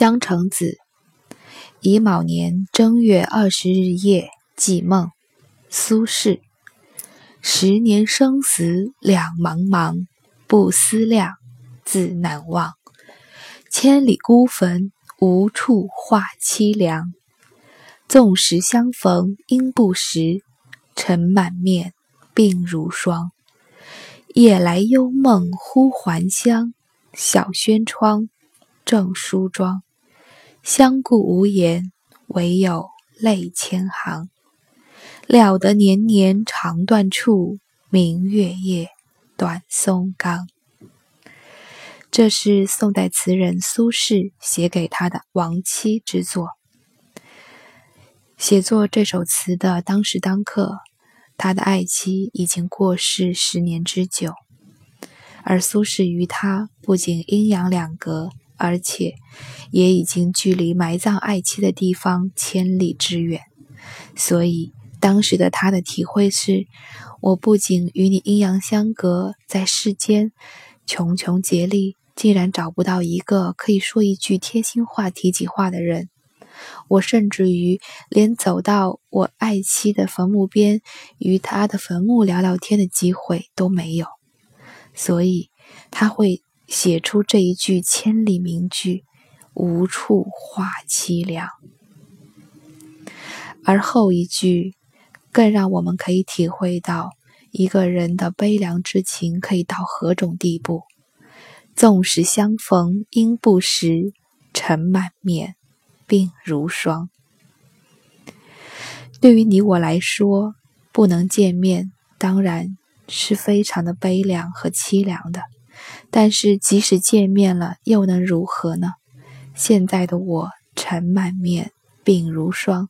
江城子。乙卯年正月二十日夜，祭梦。苏轼。十年生死两茫茫，不思量，自难忘。千里孤坟，无处话凄凉。纵使相逢应不识，尘满面，鬓如霜。夜来幽梦忽还乡，小轩窗，正梳妆。相顾无言，唯有泪千行。料得年年肠断处，明月夜，短松冈。这是宋代词人苏轼写给他的亡妻之作。写作这首词的当时当刻，他的爱妻已经过世十年之久，而苏轼与他不仅阴阳两隔，而且也已经距离埋葬爱妻的地方千里之远，所以。当时的他的体会是：我不仅与你阴阳相隔，在世间穷穷竭力，竟然找不到一个可以说一句贴心话、提起话的人。我甚至于连走到我爱妻的坟墓边，与他的坟墓聊聊天的机会都没有。所以他会写出这一句千里名句：“无处话凄凉。”而后一句。更让我们可以体会到一个人的悲凉之情可以到何种地步。纵使相逢应不识，尘满面，鬓如霜。对于你我来说，不能见面，当然是非常的悲凉和凄凉的。但是即使见面了，又能如何呢？现在的我，尘满面，鬓如霜，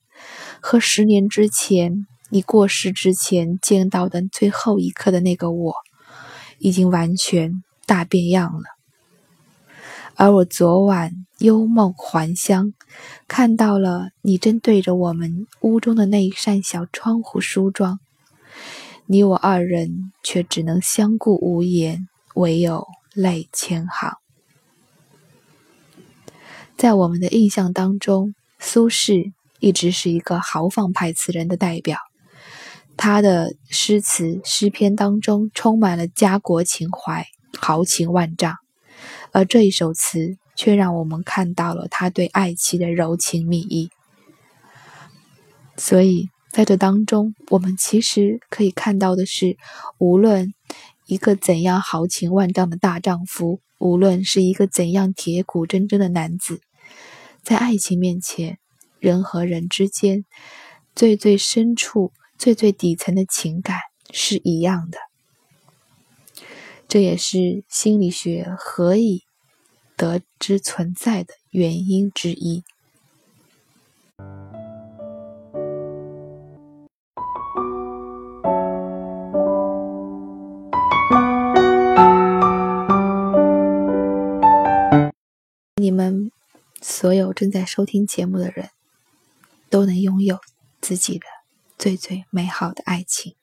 和十年之前。你过世之前见到的最后一刻的那个我，已经完全大变样了。而我昨晚幽梦还乡，看到了你正对着我们屋中的那一扇小窗户梳妆，你我二人却只能相顾无言，唯有泪千行。在我们的印象当中，苏轼一直是一个豪放派词人的代表。他的诗词诗篇当中充满了家国情怀，豪情万丈，而这一首词却让我们看到了他对爱妻的柔情蜜意。所以在这当中，我们其实可以看到的是，无论一个怎样豪情万丈的大丈夫，无论是一个怎样铁骨铮铮的男子，在爱情面前，人和人之间最最深处。最最底层的情感是一样的，这也是心理学何以得之存在的原因之一。你们所有正在收听节目的人，都能拥有自己的。最最美好的爱情。